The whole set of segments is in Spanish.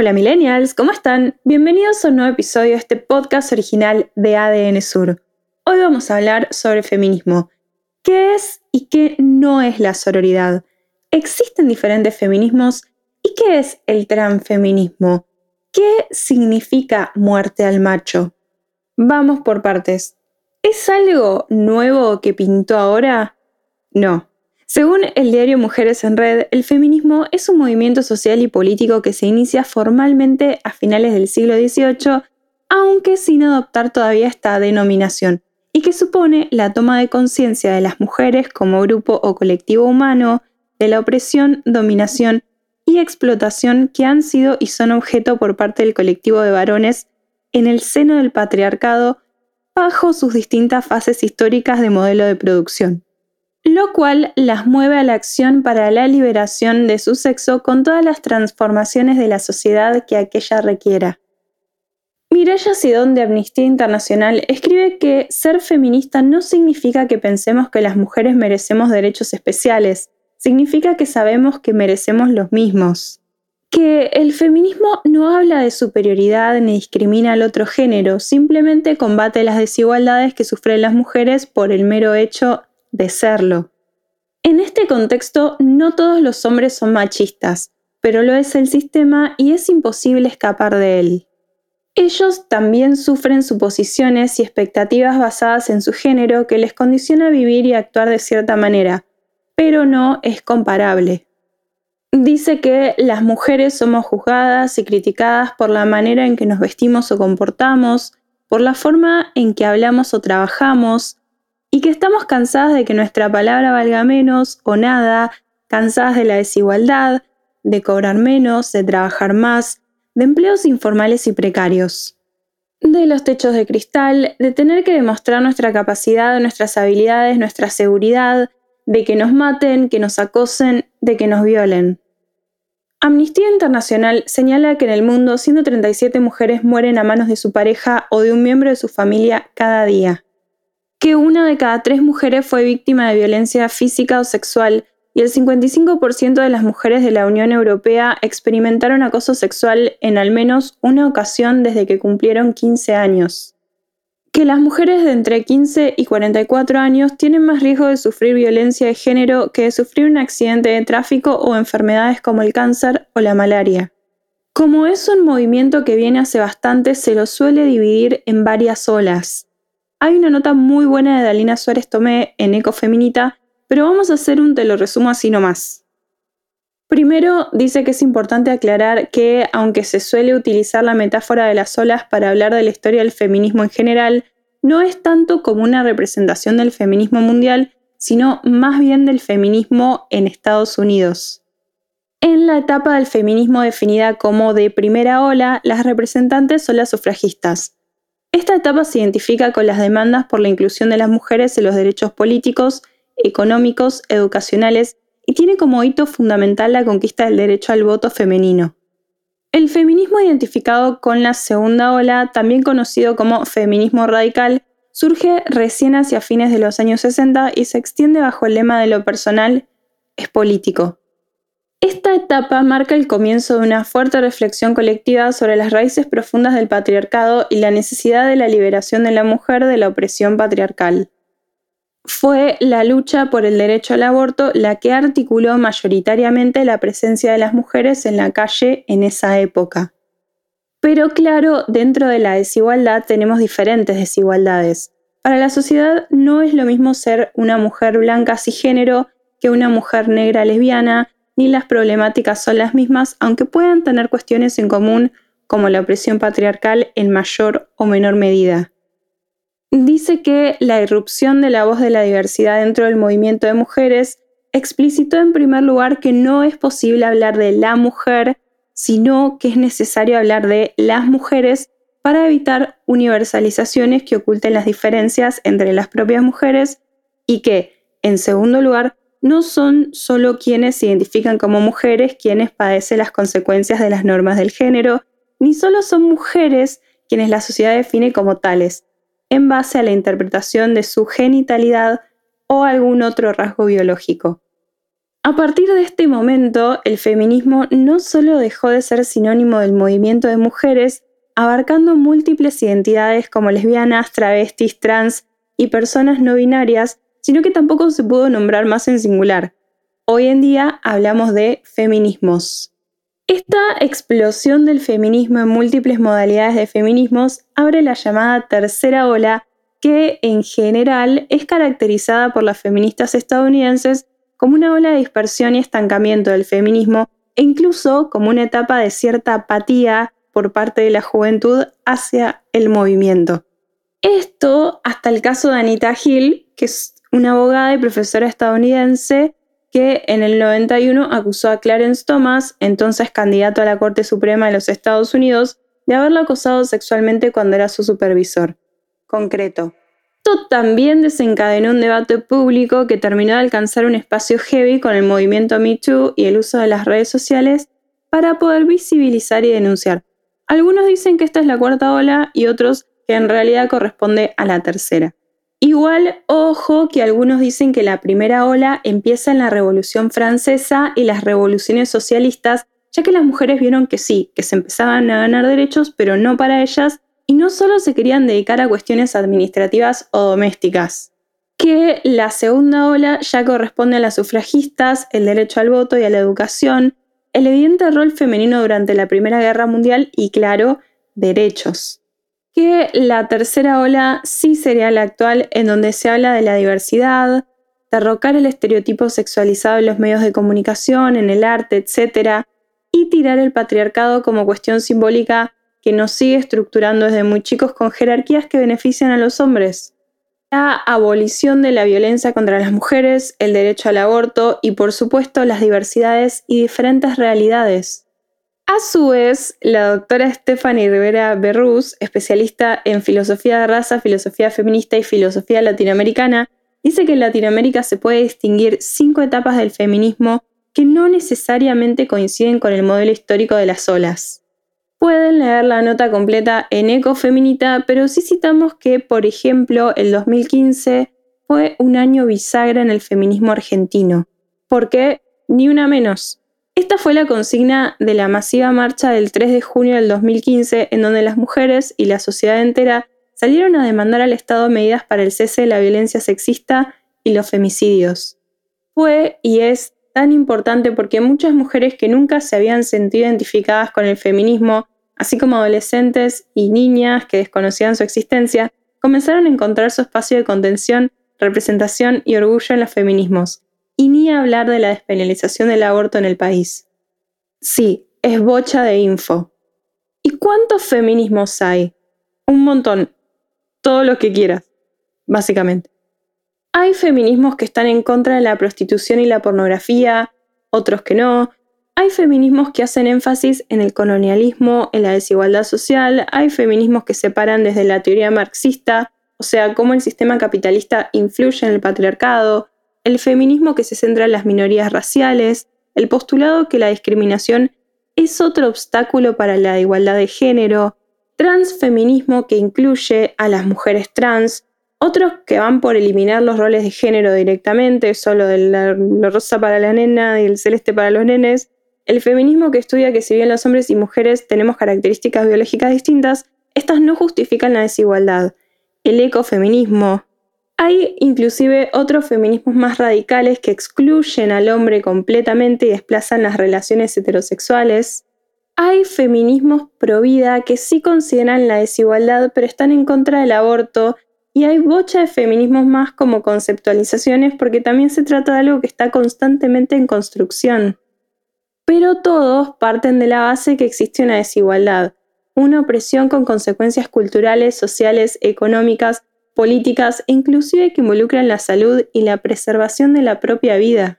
Hola millennials, ¿cómo están? Bienvenidos a un nuevo episodio de este podcast original de ADN Sur. Hoy vamos a hablar sobre feminismo. ¿Qué es y qué no es la sororidad? ¿Existen diferentes feminismos? ¿Y qué es el transfeminismo? ¿Qué significa muerte al macho? Vamos por partes. ¿Es algo nuevo que pintó ahora? No. Según el diario Mujeres en Red, el feminismo es un movimiento social y político que se inicia formalmente a finales del siglo XVIII, aunque sin adoptar todavía esta denominación, y que supone la toma de conciencia de las mujeres como grupo o colectivo humano, de la opresión, dominación y explotación que han sido y son objeto por parte del colectivo de varones en el seno del patriarcado bajo sus distintas fases históricas de modelo de producción lo cual las mueve a la acción para la liberación de su sexo con todas las transformaciones de la sociedad que aquella requiera. Mireya Sidón de Amnistía Internacional escribe que ser feminista no significa que pensemos que las mujeres merecemos derechos especiales, significa que sabemos que merecemos los mismos. Que el feminismo no habla de superioridad ni discrimina al otro género, simplemente combate las desigualdades que sufren las mujeres por el mero hecho de serlo. En este contexto, no todos los hombres son machistas, pero lo es el sistema y es imposible escapar de él. Ellos también sufren suposiciones y expectativas basadas en su género que les condiciona vivir y actuar de cierta manera, pero no es comparable. Dice que las mujeres somos juzgadas y criticadas por la manera en que nos vestimos o comportamos, por la forma en que hablamos o trabajamos, y que estamos cansadas de que nuestra palabra valga menos o nada, cansadas de la desigualdad, de cobrar menos, de trabajar más, de empleos informales y precarios, de los techos de cristal, de tener que demostrar nuestra capacidad, nuestras habilidades, nuestra seguridad, de que nos maten, que nos acosen, de que nos violen. Amnistía Internacional señala que en el mundo 137 mujeres mueren a manos de su pareja o de un miembro de su familia cada día que una de cada tres mujeres fue víctima de violencia física o sexual y el 55% de las mujeres de la Unión Europea experimentaron acoso sexual en al menos una ocasión desde que cumplieron 15 años. Que las mujeres de entre 15 y 44 años tienen más riesgo de sufrir violencia de género que de sufrir un accidente de tráfico o enfermedades como el cáncer o la malaria. Como es un movimiento que viene hace bastante, se lo suele dividir en varias olas. Hay una nota muy buena de Dalina Suárez Tomé en Ecofeminita, pero vamos a hacer un te lo resumo así nomás. Primero, dice que es importante aclarar que, aunque se suele utilizar la metáfora de las olas para hablar de la historia del feminismo en general, no es tanto como una representación del feminismo mundial, sino más bien del feminismo en Estados Unidos. En la etapa del feminismo definida como de primera ola, las representantes son las sufragistas, esta etapa se identifica con las demandas por la inclusión de las mujeres en los derechos políticos, económicos, educacionales y tiene como hito fundamental la conquista del derecho al voto femenino. El feminismo identificado con la segunda ola, también conocido como feminismo radical, surge recién hacia fines de los años 60 y se extiende bajo el lema de lo personal es político. Esta etapa marca el comienzo de una fuerte reflexión colectiva sobre las raíces profundas del patriarcado y la necesidad de la liberación de la mujer de la opresión patriarcal. Fue la lucha por el derecho al aborto la que articuló mayoritariamente la presencia de las mujeres en la calle en esa época. Pero claro, dentro de la desigualdad tenemos diferentes desigualdades. Para la sociedad no es lo mismo ser una mujer blanca cisgénero que una mujer negra lesbiana, ni las problemáticas son las mismas, aunque puedan tener cuestiones en común como la opresión patriarcal en mayor o menor medida. Dice que la irrupción de la voz de la diversidad dentro del movimiento de mujeres explicitó en primer lugar que no es posible hablar de la mujer, sino que es necesario hablar de las mujeres para evitar universalizaciones que oculten las diferencias entre las propias mujeres y que, en segundo lugar, no son solo quienes se identifican como mujeres quienes padecen las consecuencias de las normas del género, ni solo son mujeres quienes la sociedad define como tales, en base a la interpretación de su genitalidad o algún otro rasgo biológico. A partir de este momento, el feminismo no solo dejó de ser sinónimo del movimiento de mujeres, abarcando múltiples identidades como lesbianas, travestis, trans y personas no binarias, sino que tampoco se pudo nombrar más en singular. Hoy en día hablamos de feminismos. Esta explosión del feminismo en múltiples modalidades de feminismos abre la llamada tercera ola, que en general es caracterizada por las feministas estadounidenses como una ola de dispersión y estancamiento del feminismo e incluso como una etapa de cierta apatía por parte de la juventud hacia el movimiento. Esto hasta el caso de Anita Hill, que es una abogada y profesora estadounidense que en el 91 acusó a Clarence Thomas, entonces candidato a la Corte Suprema de los Estados Unidos, de haberlo acosado sexualmente cuando era su supervisor. Concreto. Esto también desencadenó un debate público que terminó de alcanzar un espacio heavy con el movimiento Me Too y el uso de las redes sociales para poder visibilizar y denunciar. Algunos dicen que esta es la cuarta ola y otros que en realidad corresponde a la tercera. Igual, ojo que algunos dicen que la primera ola empieza en la Revolución Francesa y las revoluciones socialistas, ya que las mujeres vieron que sí, que se empezaban a ganar derechos, pero no para ellas, y no solo se querían dedicar a cuestiones administrativas o domésticas. Que la segunda ola ya corresponde a las sufragistas, el derecho al voto y a la educación, el evidente rol femenino durante la Primera Guerra Mundial y, claro, derechos que la tercera ola sí sería la actual en donde se habla de la diversidad, derrocar el estereotipo sexualizado en los medios de comunicación, en el arte, etc., y tirar el patriarcado como cuestión simbólica que nos sigue estructurando desde muy chicos con jerarquías que benefician a los hombres. La abolición de la violencia contra las mujeres, el derecho al aborto y por supuesto las diversidades y diferentes realidades. A su vez, la doctora Stephanie Rivera Berruz, especialista en filosofía de raza, filosofía feminista y filosofía latinoamericana, dice que en Latinoamérica se puede distinguir cinco etapas del feminismo que no necesariamente coinciden con el modelo histórico de las olas. Pueden leer la nota completa en Ecofeminita, pero sí citamos que, por ejemplo, el 2015 fue un año bisagra en el feminismo argentino. porque Ni una menos. Esta fue la consigna de la masiva marcha del 3 de junio del 2015, en donde las mujeres y la sociedad entera salieron a demandar al Estado medidas para el cese de la violencia sexista y los femicidios. Fue y es tan importante porque muchas mujeres que nunca se habían sentido identificadas con el feminismo, así como adolescentes y niñas que desconocían su existencia, comenzaron a encontrar su espacio de contención, representación y orgullo en los feminismos, y ni hablar de la despenalización del aborto en el país. Sí, es bocha de info. ¿Y cuántos feminismos hay? Un montón. Todo lo que quieras, básicamente. Hay feminismos que están en contra de la prostitución y la pornografía, otros que no. Hay feminismos que hacen énfasis en el colonialismo, en la desigualdad social. Hay feminismos que separan desde la teoría marxista, o sea, cómo el sistema capitalista influye en el patriarcado, el feminismo que se centra en las minorías raciales, el postulado que la discriminación es otro obstáculo para la igualdad de género, transfeminismo que incluye a las mujeres trans, otros que van por eliminar los roles de género directamente, solo de lo rosa para la nena y el celeste para los nenes, el feminismo que estudia que si bien los hombres y mujeres tenemos características biológicas distintas, estas no justifican la desigualdad, el ecofeminismo, hay inclusive otros feminismos más radicales que excluyen al hombre completamente y desplazan las relaciones heterosexuales. Hay feminismos pro vida que sí consideran la desigualdad pero están en contra del aborto y hay bocha de feminismos más como conceptualizaciones porque también se trata de algo que está constantemente en construcción. Pero todos parten de la base que existe una desigualdad, una opresión con consecuencias culturales, sociales, económicas, políticas inclusive que involucran la salud y la preservación de la propia vida.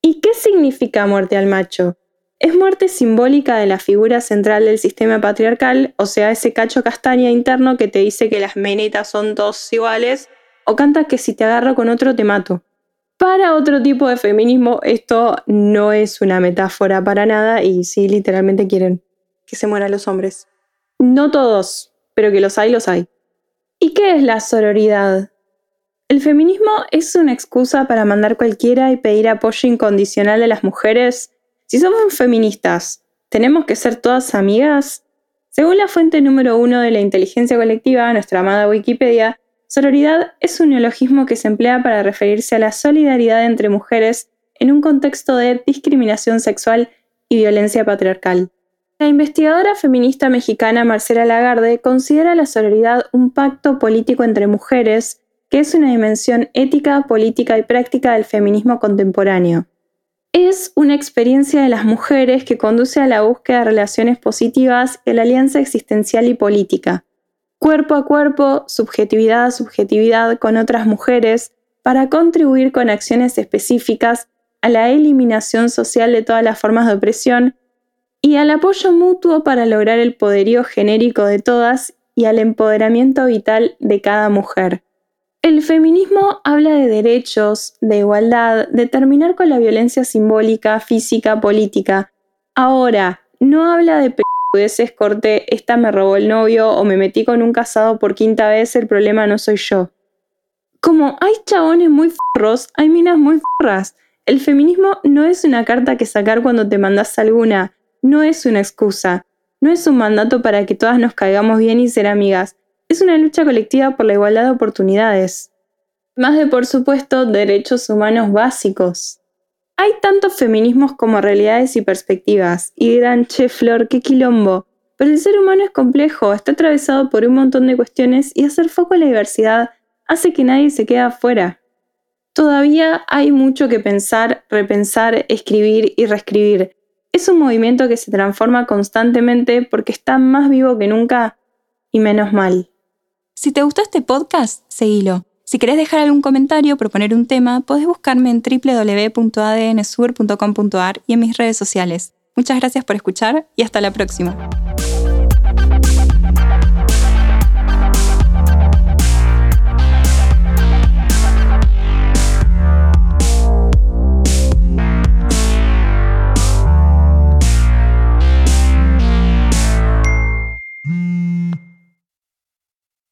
¿Y qué significa muerte al macho? Es muerte simbólica de la figura central del sistema patriarcal, o sea, ese cacho castaña interno que te dice que las menetas son dos iguales, o canta que si te agarro con otro te mato. Para otro tipo de feminismo esto no es una metáfora para nada y sí literalmente quieren que se mueran los hombres. No todos, pero que los hay, los hay. ¿Y qué es la sororidad? El feminismo es una excusa para mandar cualquiera y pedir apoyo incondicional de las mujeres. Si somos feministas, ¿tenemos que ser todas amigas? Según la fuente número uno de la inteligencia colectiva, nuestra amada Wikipedia, sororidad es un neologismo que se emplea para referirse a la solidaridad entre mujeres en un contexto de discriminación sexual y violencia patriarcal. La investigadora feminista mexicana Marcela Lagarde considera la sororidad un pacto político entre mujeres que es una dimensión ética, política y práctica del feminismo contemporáneo. Es una experiencia de las mujeres que conduce a la búsqueda de relaciones positivas y la alianza existencial y política, cuerpo a cuerpo, subjetividad a subjetividad con otras mujeres, para contribuir con acciones específicas a la eliminación social de todas las formas de opresión y al apoyo mutuo para lograr el poderío genérico de todas y al empoderamiento vital de cada mujer. El feminismo habla de derechos, de igualdad, de terminar con la violencia simbólica, física, política. Ahora, no habla de peludeces corte, esta me robó el novio o me metí con un casado por quinta vez, el problema no soy yo. Como hay chabones muy forros, hay minas muy forras. El feminismo no es una carta que sacar cuando te mandas alguna, no es una excusa, no es un mandato para que todas nos caigamos bien y ser amigas, es una lucha colectiva por la igualdad de oportunidades. Más de, por supuesto, derechos humanos básicos. Hay tantos feminismos como realidades y perspectivas, y dirán, che, Flor, qué quilombo. Pero el ser humano es complejo, está atravesado por un montón de cuestiones y hacer foco en la diversidad hace que nadie se quede afuera. Todavía hay mucho que pensar, repensar, escribir y reescribir, es un movimiento que se transforma constantemente porque está más vivo que nunca y menos mal. Si te gustó este podcast, seguilo. Si querés dejar algún comentario o proponer un tema, podés buscarme en www.adnsur.com.ar y en mis redes sociales. Muchas gracias por escuchar y hasta la próxima.